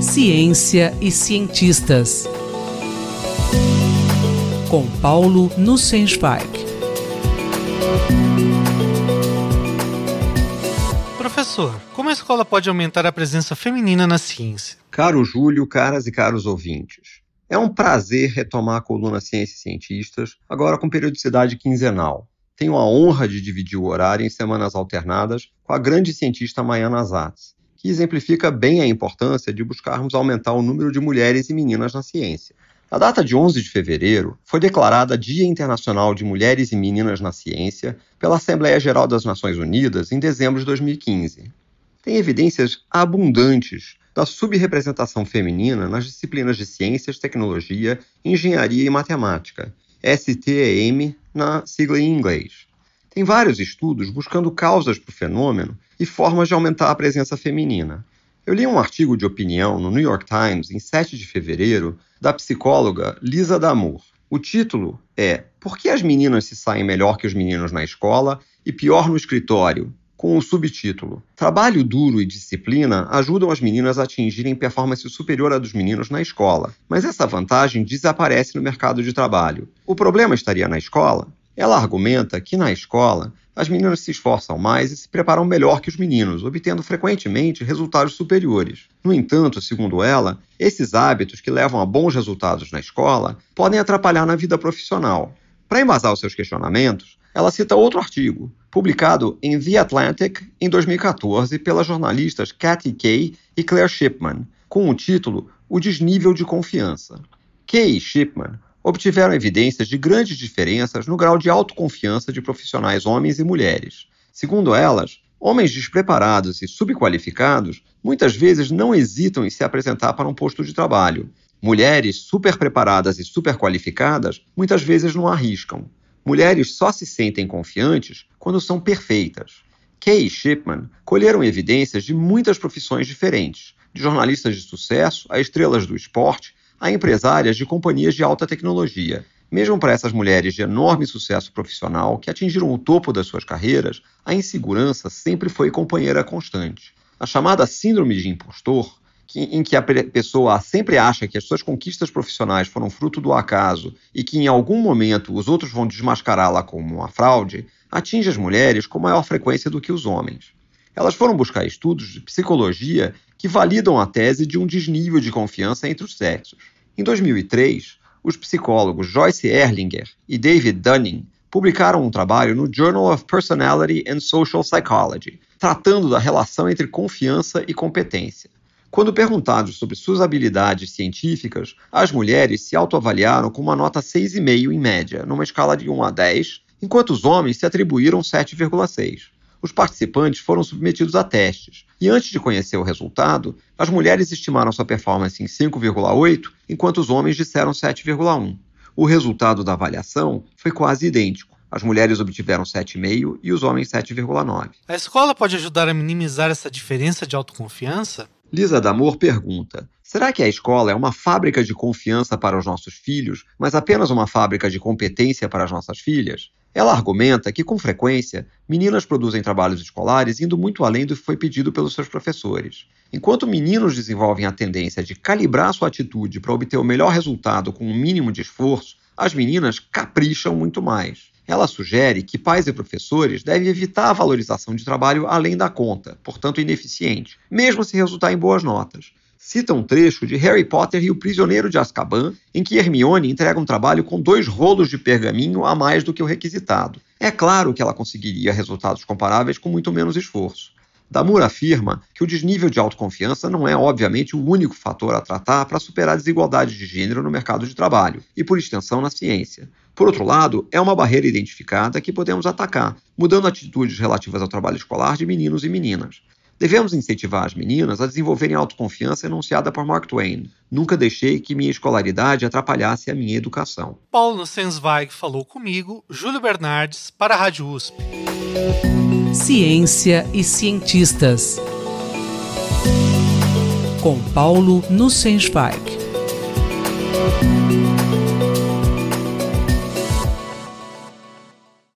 Ciência e cientistas. Com Paulo Nussensweig. Professor, como a escola pode aumentar a presença feminina na ciência? Caro Júlio, caras e caros ouvintes. É um prazer retomar a coluna Ciências e Cientistas, agora com periodicidade quinzenal. Tenho a honra de dividir o horário em semanas alternadas com a grande cientista Mayana Zatz, que exemplifica bem a importância de buscarmos aumentar o número de mulheres e meninas na ciência. A data de 11 de fevereiro foi declarada Dia Internacional de Mulheres e Meninas na Ciência pela Assembleia Geral das Nações Unidas em dezembro de 2015. Tem evidências abundantes da subrepresentação feminina nas disciplinas de ciências, tecnologia, engenharia e matemática, STEM na sigla em inglês. Tem vários estudos buscando causas para o fenômeno e formas de aumentar a presença feminina. Eu li um artigo de opinião no New York Times em 7 de fevereiro da psicóloga Lisa Damour. O título é Por que as meninas se saem melhor que os meninos na escola e pior no escritório? Com o subtítulo Trabalho duro e disciplina ajudam as meninas a atingirem performance superior à dos meninos na escola, mas essa vantagem desaparece no mercado de trabalho. O problema estaria na escola? Ela argumenta que na escola as meninas se esforçam mais e se preparam melhor que os meninos, obtendo frequentemente resultados superiores. No entanto, segundo ela, esses hábitos que levam a bons resultados na escola podem atrapalhar na vida profissional. Para embasar os seus questionamentos, ela cita outro artigo, publicado em The Atlantic em 2014 pelas jornalistas Kathy Kay e Claire Shipman, com o título O Desnível de Confiança. Kay e Shipman obtiveram evidências de grandes diferenças no grau de autoconfiança de profissionais homens e mulheres. Segundo elas, homens despreparados e subqualificados muitas vezes não hesitam em se apresentar para um posto de trabalho. Mulheres superpreparadas e superqualificadas muitas vezes não arriscam. Mulheres só se sentem confiantes quando são perfeitas. Kay e Shipman colheram evidências de muitas profissões diferentes, de jornalistas de sucesso a estrelas do esporte a empresárias de companhias de alta tecnologia. Mesmo para essas mulheres de enorme sucesso profissional que atingiram o topo das suas carreiras, a insegurança sempre foi companheira constante. A chamada síndrome de impostor, que, em que a pessoa sempre acha que as suas conquistas profissionais foram fruto do acaso e que em algum momento os outros vão desmascará-la como uma fraude, atinge as mulheres com maior frequência do que os homens. Elas foram buscar estudos de psicologia que validam a tese de um desnível de confiança entre os sexos. Em 2003, os psicólogos Joyce Erlinger e David Dunning publicaram um trabalho no Journal of Personality and Social Psychology, tratando da relação entre confiança e competência. Quando perguntados sobre suas habilidades científicas, as mulheres se autoavaliaram com uma nota 6,5 em média, numa escala de 1 a 10, enquanto os homens se atribuíram 7,6 os participantes foram submetidos a testes. E antes de conhecer o resultado, as mulheres estimaram sua performance em 5,8, enquanto os homens disseram 7,1. O resultado da avaliação foi quase idêntico. As mulheres obtiveram 7,5 e os homens 7,9. A escola pode ajudar a minimizar essa diferença de autoconfiança? Lisa Damor pergunta: Será que a escola é uma fábrica de confiança para os nossos filhos, mas apenas uma fábrica de competência para as nossas filhas? Ela argumenta que, com frequência, meninas produzem trabalhos escolares indo muito além do que foi pedido pelos seus professores. Enquanto meninos desenvolvem a tendência de calibrar sua atitude para obter o melhor resultado com o um mínimo de esforço, as meninas capricham muito mais. Ela sugere que pais e professores devem evitar a valorização de trabalho além da conta, portanto ineficiente, mesmo se resultar em boas notas, cita um trecho de Harry Potter e o Prisioneiro de Azkaban, em que Hermione entrega um trabalho com dois rolos de pergaminho a mais do que o requisitado. É claro que ela conseguiria resultados comparáveis com muito menos esforço. Damur afirma que o desnível de autoconfiança não é, obviamente, o único fator a tratar para superar a desigualdade de gênero no mercado de trabalho e, por extensão, na ciência. Por outro lado, é uma barreira identificada que podemos atacar, mudando atitudes relativas ao trabalho escolar de meninos e meninas. Devemos incentivar as meninas a desenvolverem a autoconfiança enunciada por Mark Twain. Nunca deixei que minha escolaridade atrapalhasse a minha educação. Paulo Sensweig falou comigo, Júlio Bernardes, para a Rádio USP. Ciência e cientistas. Com Paulo Nussensweig.